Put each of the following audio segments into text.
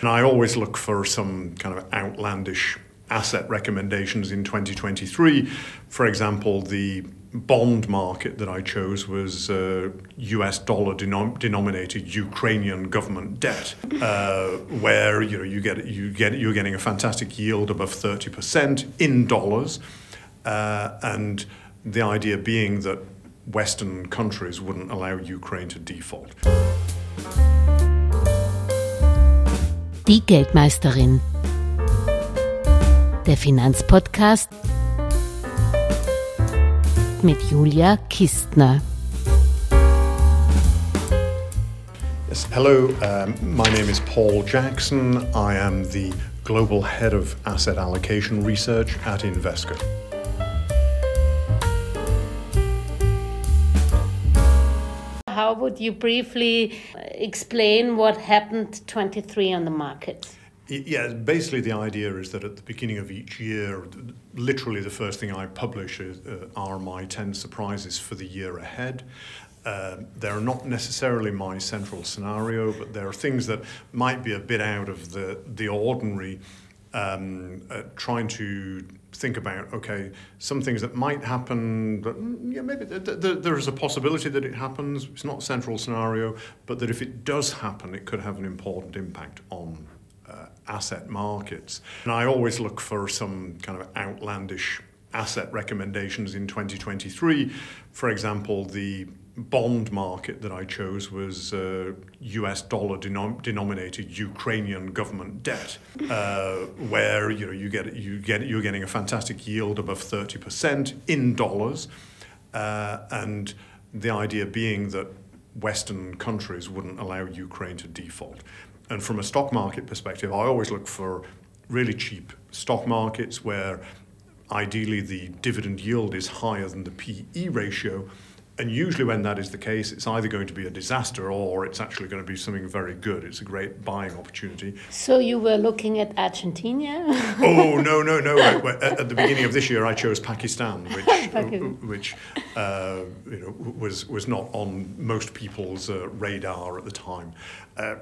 And I always look for some kind of outlandish asset recommendations in 2023. For example, the bond market that I chose was uh, US dollar denom- denominated Ukrainian government debt, uh, where you know you get you get you're getting a fantastic yield above 30% in dollars, uh, and the idea being that Western countries wouldn't allow Ukraine to default. Die Geldmeisterin. Der Finanzpodcast mit Julia Kistner. Yes, hello, um, my name is Paul Jackson. I am the Global Head of Asset Allocation Research at Invesco. Would you briefly explain what happened 23 on the market? Yeah, basically the idea is that at the beginning of each year, literally the first thing I publish is, uh, are my 10 surprises for the year ahead. Uh, they're not necessarily my central scenario, but there are things that might be a bit out of the, the ordinary, um, uh, trying to think about, okay, some things that might happen, but mm, yeah, maybe th- th- there is a possibility that it happens. It's not a central scenario, but that if it does happen, it could have an important impact on uh, asset markets. And I always look for some kind of outlandish asset recommendations in 2023. For example, the bond market that I chose was uh, US dollar denom- denominated Ukrainian government debt, uh, where you know you get you get you're getting a fantastic yield above 30% in dollars, uh, and the idea being that Western countries wouldn't allow Ukraine to default. And from a stock market perspective, I always look for really cheap stock markets where ideally the dividend yield is higher than the PE ratio. And usually, when that is the case, it's either going to be a disaster or it's actually going to be something very good. It's a great buying opportunity. So, you were looking at Argentina? oh, no, no, no. At, at, the beginning of this year, I chose Pakistan, which, which uh, you know, was, was not on most people's uh, radar at the time. Uh,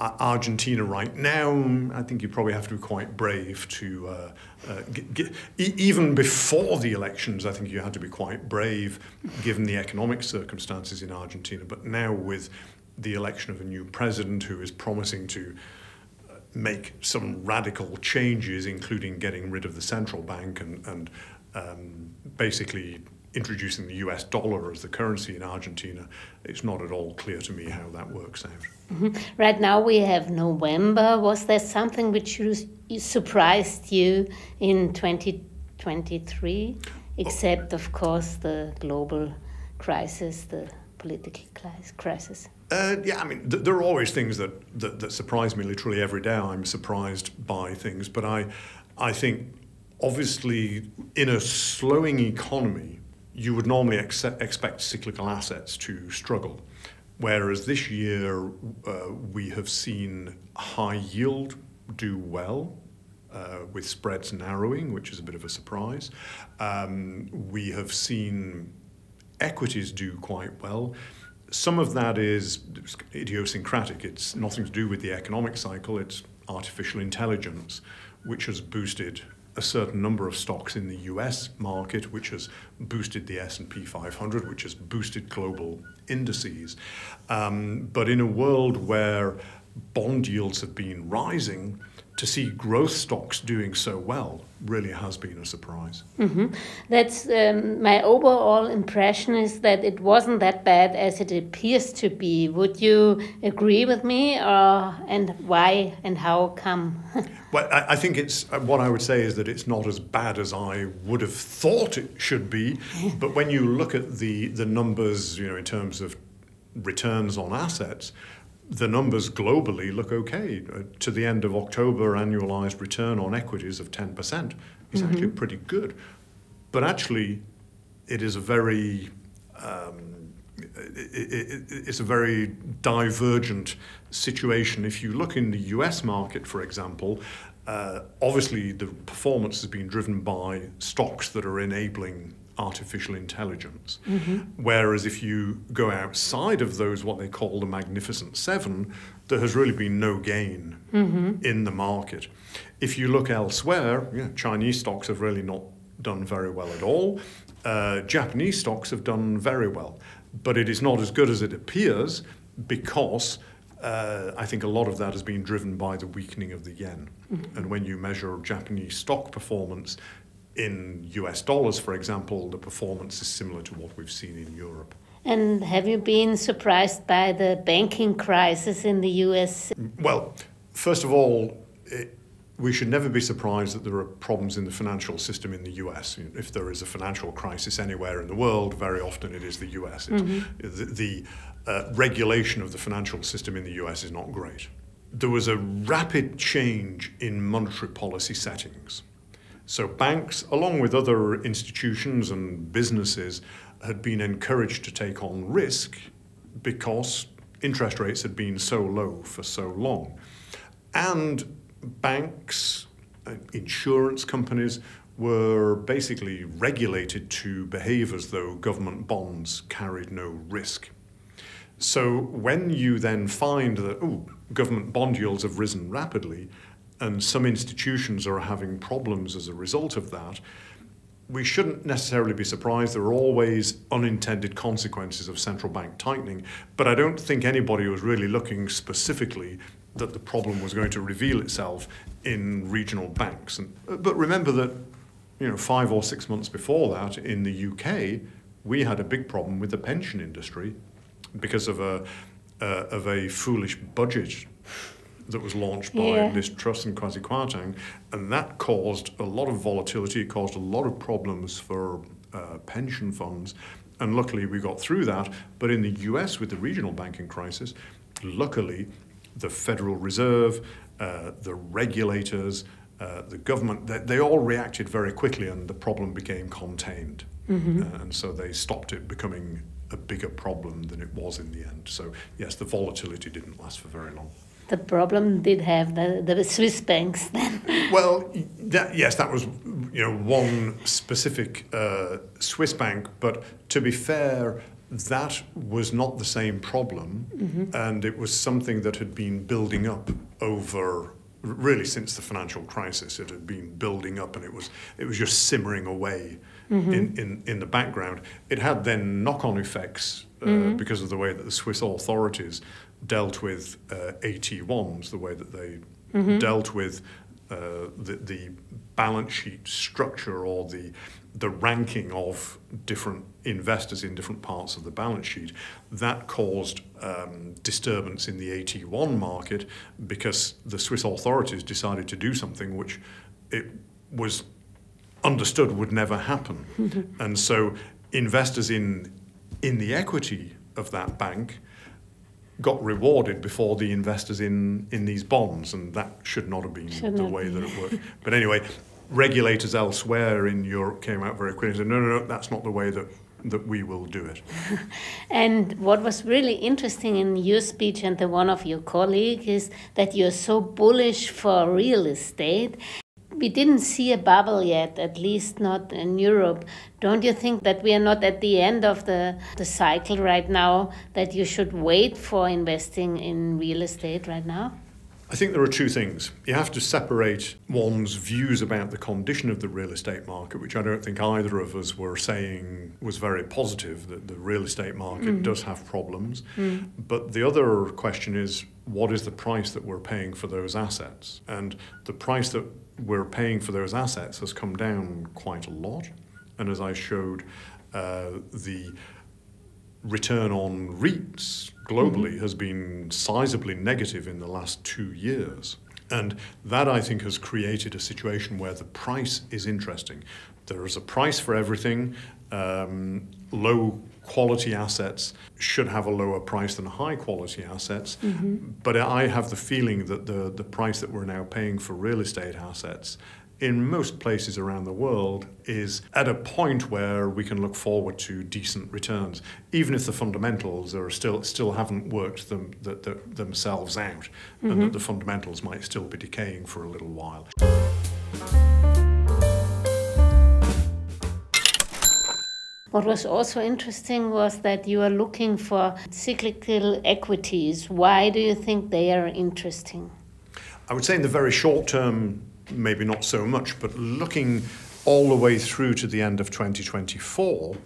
Argentina right now, I think you probably have to be quite brave to, uh, uh, get, get, even before the elections, I think you had to be quite brave given the economic circumstances in Argentina. But now, with the election of a new president who is promising to uh, make some radical changes, including getting rid of the central bank and, and um, basically introducing the US dollar as the currency in Argentina, it's not at all clear to me how that works out. Mm-hmm. Right now we have November. Was there something which surprised you in 2023, except, of course, the global crisis, the political crisis? Uh, yeah, I mean, th- there are always things that, that, that surprise me literally every day. I'm surprised by things, but I, I think obviously in a slowing economy, you would normally accept, expect cyclical assets to struggle. Whereas this year, uh, we have seen high yield do well. Uh, with spreads narrowing, which is a bit of a surprise. Um, we have seen equities do quite well. Some of that is idiosyncratic. It's nothing to do with the economic cycle, it's artificial intelligence, which has boosted a certain number of stocks in the US market, which has boosted the S&P 500, which has boosted global indices. Um, but in a world where bond yields have been rising, to see growth stocks doing so well really has been a surprise. Mm -hmm. That's um, my overall impression is that it wasn't that bad as it appears to be. Would you agree with me, or and why and how come? well, I, I, think it's uh, what I would say is that it's not as bad as I would have thought it should be. but when you look at the the numbers, you know, in terms of returns on assets the numbers globally look okay. Uh, to the end of October, annualized return on equities of 10% is mm-hmm. actually pretty good. But actually, it is a very um, it, it, it's a very divergent situation. If you look in the US market, for example, uh, obviously the performance has been driven by stocks that are enabling artificial intelligence. Whereas if you go outside of those, what they call the Magnificent Seven, there has really been no gain in the market. If you look elsewhere, yeah, Chinese stocks have really not done very well at all. Uh, Japanese stocks have done very well, but it is not as good as it appears because uh, I think a lot of that has been driven by the weakening of the yen. And when you measure Japanese stock performance in US dollars, for example, the performance is similar to what we've seen in Europe. And have you been surprised by the banking crisis in the US? Well, first of all, it, we should never be surprised that there are problems in the financial system in the US. If there is a financial crisis anywhere in the world, very often it is the US. It, The, the uh, regulation of the financial system in the US is not great. There was a rapid change in monetary policy settings. So banks, along with other institutions and businesses, had been encouraged to take on risk because interest rates had been so low for so long. And banks, insurance companies were basically regulated to behave as though government bonds carried no risk. So when you then find that oh, government bond yields have risen rapidly, and some institutions are having problems as a result of that, we shouldn't necessarily be surprised. There are always unintended consequences of central bank tightening, but I don't think anybody was really looking specifically that the problem was going to reveal itself in regional banks. And, but remember that, you know, five or six months before that in the UK, we had a big problem with the pension industry because of a uh, of a foolish budget that was launched by Yeah. Liz Truss and Kwasi Kwarteng, and that caused a lot of volatility. It caused a lot of problems for uh, pension funds, and luckily we got through that. But in the U.S. with the regional banking crisis, luckily the Federal Reserve, uh, the regulators, uh, the government, they, they all reacted very quickly, and the problem became contained. Uh, and so they stopped it becoming a bigger problem than it was in the end. So yes, the volatility didn't last for very long. The problem did have the, the Swiss banks then. Well, that, yes, that was you know one specific uh, Swiss bank, but to be fair, that was not the same problem, and it was something that had been building up over really since the financial crisis. It had been building up, and it was it was just simmering away in, in in the background. It had then knock-on effects uh, because of the way that the Swiss authorities dealt with uh, AT1s, the way that they dealt with uh, the, the balance sheet structure or the the ranking of different investors in different parts of the balance sheet, that caused um, disturbance in the AT1 market because the Swiss authorities decided to do something which it was understood would never happen. and so investors in in the equity of that bank got rewarded before the investors in, in these bonds, and that should not have been Should the way be. that it worked. But anyway, regulators elsewhere in Europe came out very quickly and said, no, no, no, that's not the way that, that we will do it. And what was really interesting in your speech and the one of your colleagues is that you're so bullish for real estate. We didn't see a bubble yet, at least not in Europe. Don't you think that we are not at the end of the, the cycle right now, that you should wait for investing in real estate right now? I think there are two things. You have to separate one's views about the condition of the real estate market, which I don't think either of us were saying was very positive, that the real estate market does have problems. But the other question is what is the price that we're paying for those assets? And the price that we're paying for those assets has come down quite a lot. And as I showed, uh, the return on REITs globally has been sizably negative in the last two years. And that, I think, has created a situation where the price is interesting. There is a price for everything. Um, low quality assets should have a lower price than high quality assets. But I have the feeling that the, the price that we're now paying for real estate assets in most places around the world is at a point where we can look forward to decent returns, even if the fundamentals are still still haven't worked them, the, the, themselves out, and that mm-hmm. the fundamentals might still be decaying for a little while. What was also interesting was that you are looking for cyclical equities. Why do you think they are interesting? I would say in the very short term, maybe not so much, but looking all the way through to the end of 2024,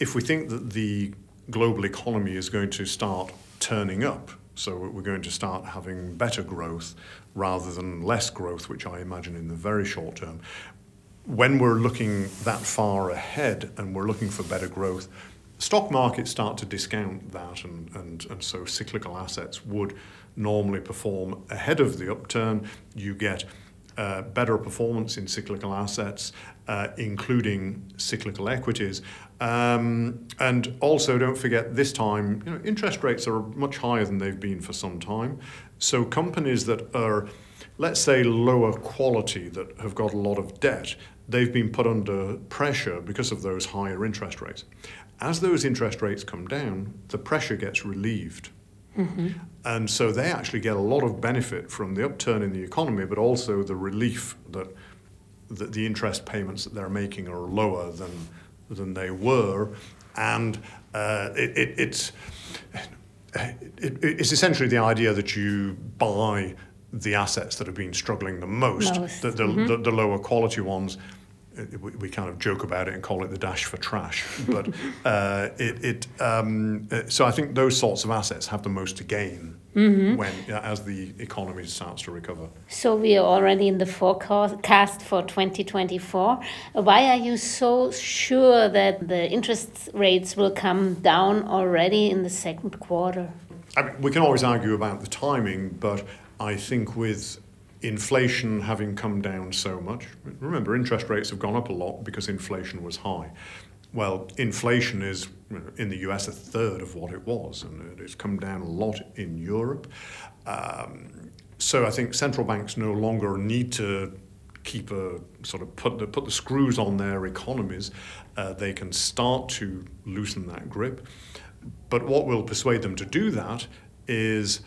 if we think that the global economy is going to start turning up, so we're going to start having better growth rather than less growth, which I imagine in the very short term. When we're looking that far ahead and we're looking for better growth, stock markets start to discount that, and, and, and so cyclical assets would normally perform ahead of the upturn. You get uh, better performance in cyclical assets, uh, including cyclical equities. Um, and also, don't forget, this time, you know, interest rates are much higher than they've been for some time. So, companies that are, let's say, lower quality, that have got a lot of debt, they've been put under pressure because of those higher interest rates. As those interest rates come down, the pressure gets relieved. Mm-hmm. And so they actually get a lot of benefit from the upturn in the economy, but also the relief that, that the interest payments that they're making are lower than, than they were. And uh, it, it, it's, it, it's essentially the idea that you buy the assets that have been struggling the most, most. The, the, mm-hmm. the, the lower quality ones we, we, kind of joke about it and call it the dash for trash. But uh, it, it um, uh, so I think those sorts of assets have the most to gain mm-hmm. when as the economy starts to recover. So we are already in the forecast for 2024. Why are you so sure that the interest rates will come down already in the second quarter? I mean, we can always argue about the timing, but I think with inflation having come down so much. Remember, interest rates have gone up a lot because inflation was high. Well, inflation is in the US a third of what it was, and it's come down a lot in Europe. Um, so I think central banks no longer need to keep a sort of put the, put the screws on their economies. Uh, they can start to loosen that grip. But what will persuade them to do that is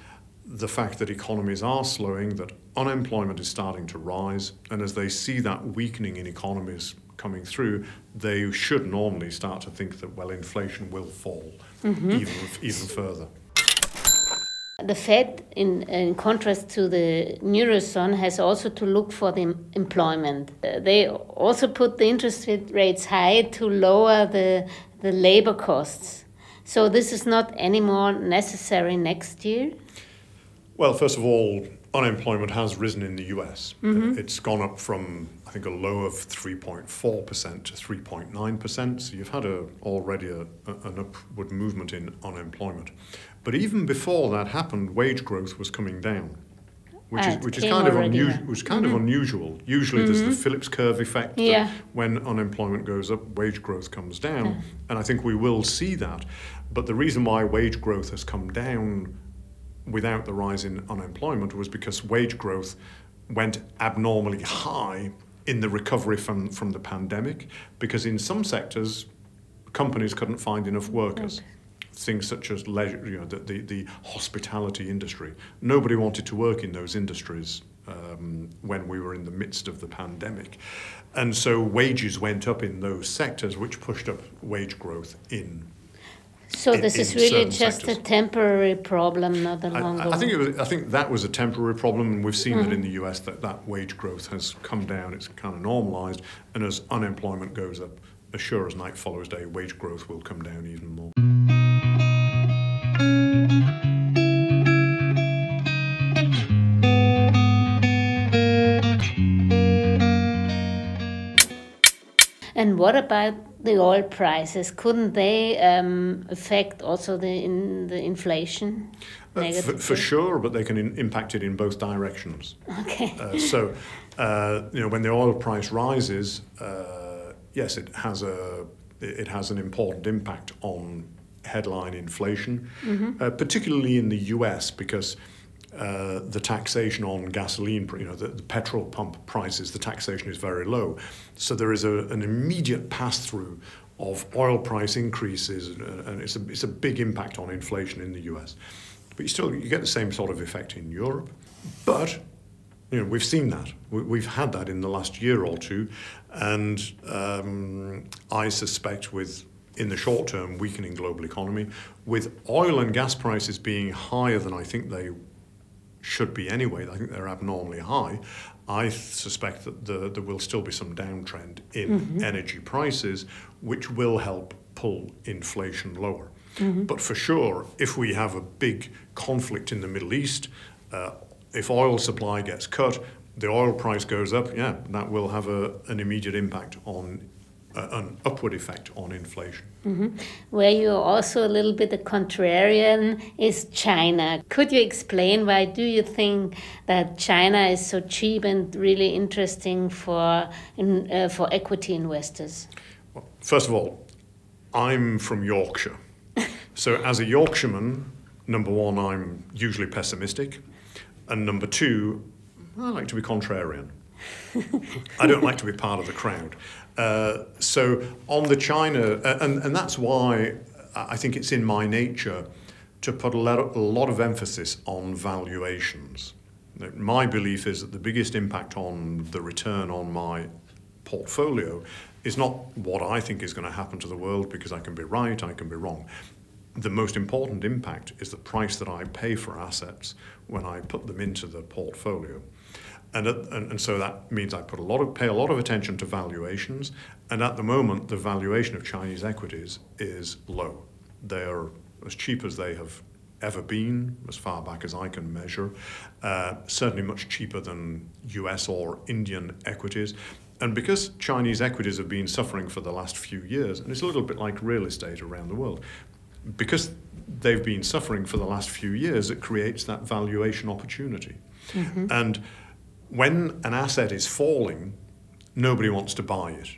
the fact that economies are slowing, that unemployment is starting to rise, and as they see that weakening in economies coming through, they should normally start to think that, well, inflation will fall mm-hmm. even, even further. The Fed, in, in contrast to the Eurozone, has also to look for the employment. Uh, they also put the interest rates high to lower the, the labor costs. So this is not anymore necessary next year? Well, first of all, unemployment has risen in the US. Mm-hmm. It's gone up from, I think, a low of 3.4% to 3.9%. So you've had a, already a, an upward movement in unemployment. But even before that happened, wage growth was coming down. Which is, which is kind of unusual. Which kind mm-hmm. of unusual. Usually, mm-hmm. there's the mm-hmm. Phillips curve effect. Yeah. when unemployment goes up, wage growth comes down, yeah. and I think we will see that. But the reason why wage growth has come down without the rise in unemployment was because wage growth went abnormally high in the recovery from, from the pandemic because in some sectors companies couldn't find enough workers. Okay. Things such as leisure, you know, the, the, the, hospitality industry. Nobody wanted to work in those industries um, when we were in the midst of the pandemic. And so wages went up in those sectors, which pushed up wage growth in so in, this is really just sectors. a temporary problem, not a long. I, I think it was, I think that was a temporary problem, and we've seen mm-hmm. that in the U.S. that that wage growth has come down. It's kind of normalised, and as unemployment goes up, as sure as night follows day, wage growth will come down even more. And what about the oil prices? Couldn't they um, affect also the in the inflation? Uh, for, for, sure, but they can in, impact it in both directions. Okay. Uh, so, uh, you know, when the oil price rises, uh, yes, it has a it has an important impact on headline inflation, mm-hmm. Uh, particularly in the U.S. because uh, the taxation on gasoline, you know, the, the, petrol pump prices, the taxation is very low. So there is a, an immediate pass through of oil price increases, and, it's, a, it's a big impact on inflation in the US. But you still you get the same sort of effect in Europe. But you know, we've seen that. We, have had that in the last year or two, and um, I suspect with in the short term, weakening global economy. With oil and gas prices being higher than I think they should be anyway, I think they're abnormally high. I suspect that the, there will still be some downtrend in mm-hmm. energy prices, which will help pull inflation lower. Mm-hmm. But for sure, if we have a big conflict in the Middle East, uh, if oil supply gets cut, the oil price goes up, yeah, that will have a, an immediate impact on an upward effect on inflation. Mm-hmm. Where you're also a little bit a contrarian is China. Could you explain why do you think that China is so cheap and really interesting for in, uh, for equity investors? Well, first of all, I'm from Yorkshire. so as a Yorkshireman, number one, I'm usually pessimistic. And number two, I like to be contrarian. I don't like to be part of the crowd. Uh, so on the China, uh, and, and that's why I think it's in my nature to put a lot, a lot of emphasis on valuations. My belief is that the biggest impact on the return on my portfolio is not what I think is going to happen to the world because I can be right, I can be wrong. The most important impact is the price that I pay for assets when I put them into the portfolio. And, and, and, so that means I put a lot of, pay a lot of attention to valuations. And at the moment, the valuation of Chinese equities is low. They are as cheap as they have ever been, as far back as I can measure. Uh, certainly much cheaper than US or Indian equities. And because Chinese equities have been suffering for the last few years, and it's a little bit like real estate around the world, because they've been suffering for the last few years, it creates that valuation opportunity. Mm-hmm. And when an asset is falling, nobody wants to buy it.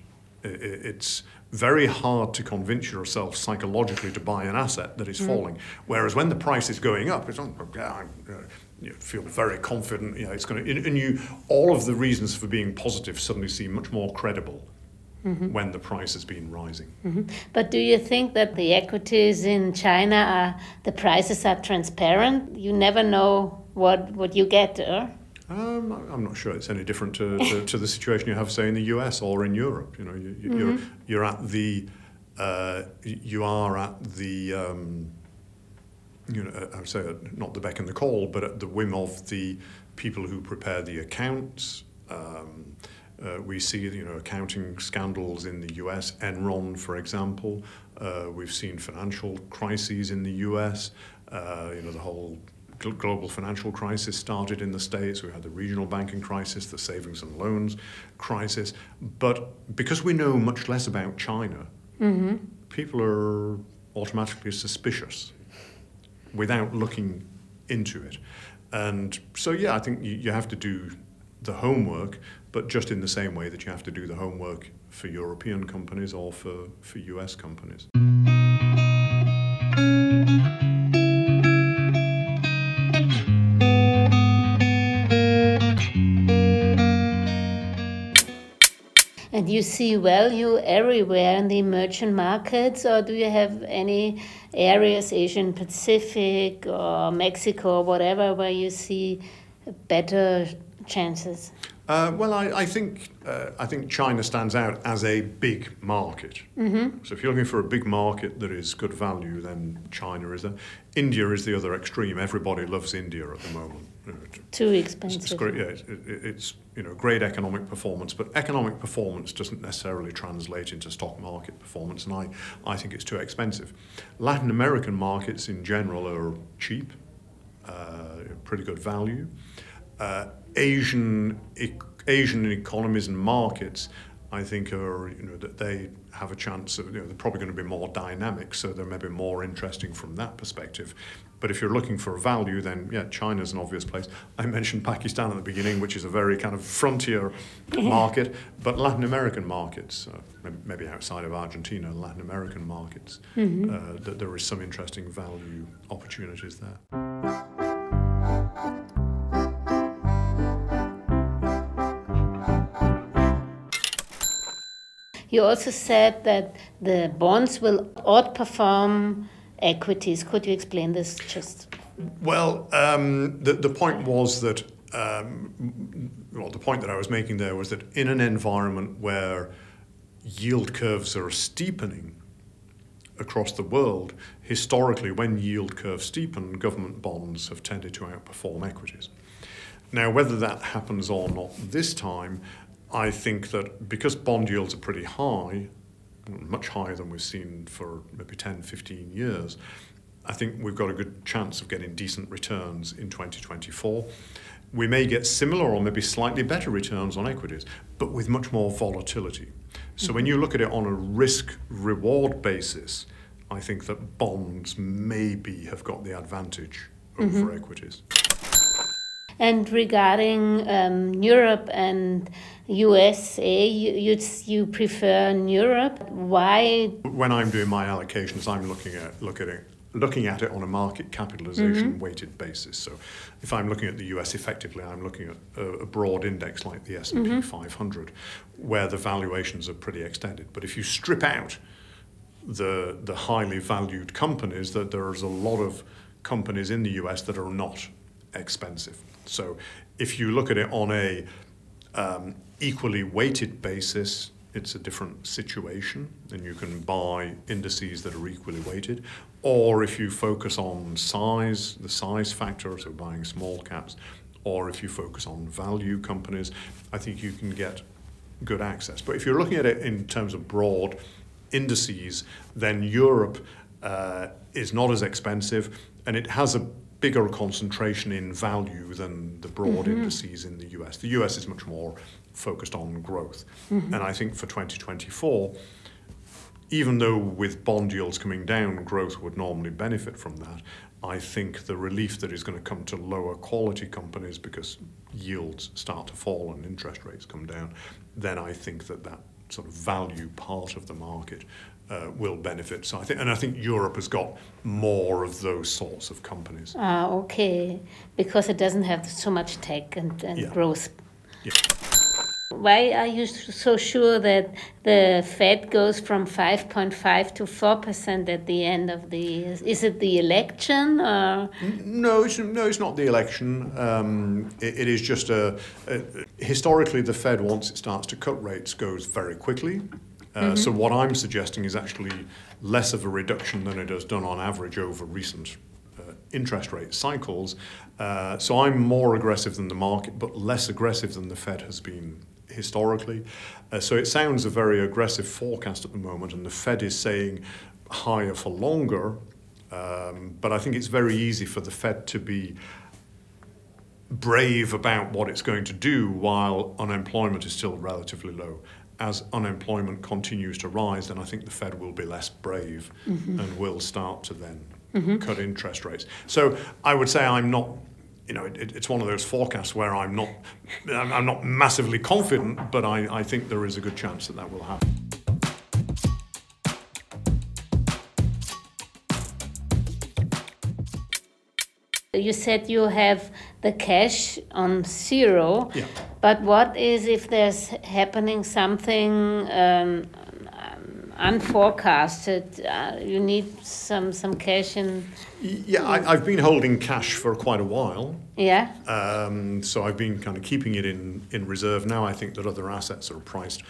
It's very hard to convince yourself psychologically to buy an asset that is mm. falling. Whereas when the price is going up, it's oh, yeah, you feel very confident. You know, it's going to, and you all of the reasons for being positive suddenly seem much more credible. Mm-hmm. When the price has been rising. Mm-hmm. But do you think that the equities in China are the prices are transparent? You never know what what you get. Or? Um, I'm not sure it's any different to, to, to, the situation you have, say, in the US or in Europe. You know, you, are mm-hmm. you're, you're at the uh, you are at the um, you know I would say not the beck and the call, but at the whim of the people who prepare the accounts. Um, uh, we see you know accounting scandals in the U.S. Enron, for example. Uh, we've seen financial crises in the U.S. Uh, you know the whole global financial crisis started in the States. We had the regional banking crisis, the savings and loans crisis. But because we know much less about China, mm-hmm. people are automatically suspicious without looking into it. And so, yeah, I think you, you have to do the homework, but just in the same way that you have to do the homework for European companies or for, for US companies. And you see value everywhere in the emerging markets, or do you have any areas, Asian Pacific or Mexico or whatever, where you see better chances? Uh, well, I, I think uh, I think China stands out as a big market. Mm-hmm. So if you're looking for a big market that is good value, then China is there. India is the other extreme. Everybody loves India at the moment. Too expensive. It's, great, yeah, it, it, it's you know great economic performance, but economic performance doesn't necessarily translate into stock market performance, and I, I think it's too expensive. Latin American markets in general are cheap, uh, pretty good value. Uh, Asian Asian economies and markets, I think, are you know that they have a chance. Of, you know, they're probably going to be more dynamic, so they're maybe more interesting from that perspective. But if you're looking for value, then yeah, China's an obvious place. I mentioned Pakistan at the beginning, which is a very kind of frontier market, but Latin American markets, uh, maybe outside of Argentina, Latin American markets, mm-hmm. uh, that there is some interesting value opportunities there. You also said that the bonds will outperform equities. Could you explain this just? Well, um, the, the point was that, um, well, the point that I was making there was that in an environment where yield curves are steepening, across the world, historically, when yield curves steepen, government bonds have tended to outperform equities. Now, whether that happens or not this time, I think that because bond yields are pretty high, much higher than we've seen for maybe 10, 15 years, I think we've got a good chance of getting decent returns in 2024. We may get similar or maybe slightly better returns on equities, but with much more volatility. So when you look at it on a risk reward basis, I think that bonds maybe have got the advantage over mm-hmm. equities. And regarding um, Europe and USA, you, you, you prefer Europe. Why? When I'm doing my allocations, I'm looking at look at it looking at it on a market capitalization mm-hmm. weighted basis. So if I'm looking at the US effectively, I'm looking at a, a broad index like the S&P mm-hmm. 500 where the valuations are pretty extended. But if you strip out the the highly valued companies that there's a lot of companies in the US that are not expensive. So if you look at it on a um, equally weighted basis, it's a different situation and you can buy indices that are equally weighted. Or if you focus on size, the size factor, so buying small caps, or if you focus on value companies, I think you can get good access. But if you're looking at it in terms of broad indices, then Europe uh, is not as expensive and it has a bigger concentration in value than the broad mm-hmm. indices in the US. The US is much more focused on growth. Mm-hmm. And I think for 2024, even though with bond yields coming down, growth would normally benefit from that, I think the relief that is going to come to lower quality companies because yields start to fall and interest rates come down, then I think that that sort of value part of the market uh, will benefit. So I think, and I think Europe has got more of those sorts of companies. Ah, okay, because it doesn't have so much tech and, and yeah. growth. Yeah. Why are you so sure that the Fed goes from 5.5 to 4% at the end of the year? Is it the election or? No, it's, no, it's not the election. Um, it, it is just a, a, historically the Fed once it starts to cut rates goes very quickly. Uh, mm-hmm. So what I'm suggesting is actually less of a reduction than it has done on average over recent uh, interest rate cycles. Uh, so I'm more aggressive than the market, but less aggressive than the Fed has been historically. Uh, so it sounds a very aggressive forecast at the moment, and the Fed is saying higher for longer. Um, but I think it's very easy for the Fed to be brave about what it's going to do while unemployment is still relatively low. As unemployment continues to rise, then I think the Fed will be less brave mm-hmm. and will start to then mm-hmm. cut interest rates. So I would say I'm not you know, it, it's one of those forecasts where I'm not, I'm not massively confident, but I, I think there is a good chance that that will happen. You said you have the cash on zero, yeah. but what is if there's happening something um, unforecasted. Uh, you need some some cash in. Yeah, I, have been holding cash for quite a while. Yeah. Um, so I've been kind of keeping it in in reserve. Now I think that other assets are priced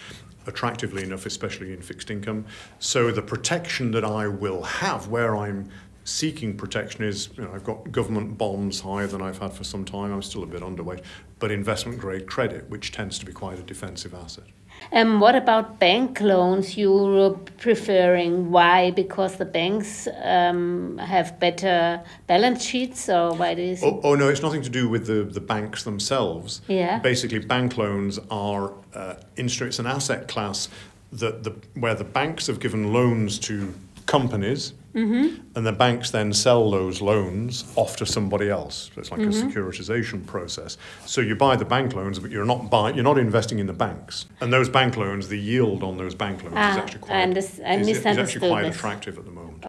attractively enough, especially in fixed income. So the protection that I will have, where I'm seeking protection is you know, I've got government bonds higher than I've had for some time. I'm still a bit underweight, but investment grade credit, which tends to be quite a defensive asset. And um, what about bank loans you were preferring? Why? Because the banks um, have better balance sheets, or why do you? Oh, oh, no, it's nothing to do with the, the banks themselves. Yeah. Basically, bank loans are uh, instruments, an asset class that the where the banks have given loans to companies Mm-hmm. And the banks then sell those loans off to somebody else. So it's like mm-hmm. a securitization process. So you buy the bank loans, but you're not buy, you're not investing in the banks. And those bank loans, the yield on those bank loans ah, is actually quite, I is, is actually quite attractive at the moment.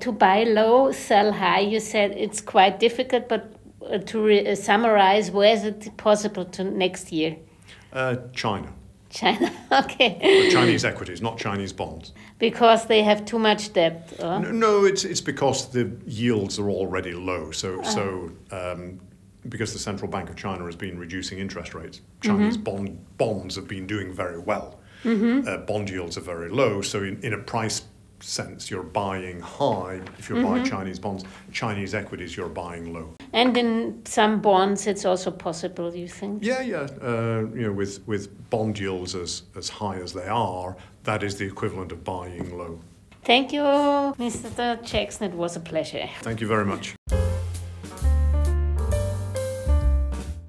To buy low, sell high, you said it's quite difficult, but uh, to re- uh, summarize, where is it possible to next year? Uh, China. China, okay. Chinese equities, not Chinese bonds. Because they have too much debt. No, no, it's it's because the yields are already low. So uh. so um, because the central bank of China has been reducing interest rates, Chinese Mm-hmm. bond, bonds have been doing very well. Uh, bond yields are very low, so in, in a price sense, you're buying high. If you're Mm-hmm. buying Chinese bonds, Chinese equities, you're buying low. And in some bonds, it's also possible, you think? Yeah, yeah. Uh, you know, with with bond yields as as high as they are, that is the equivalent of buying low. Thank you, Mr. Jackson. It was a pleasure. Thank you very much.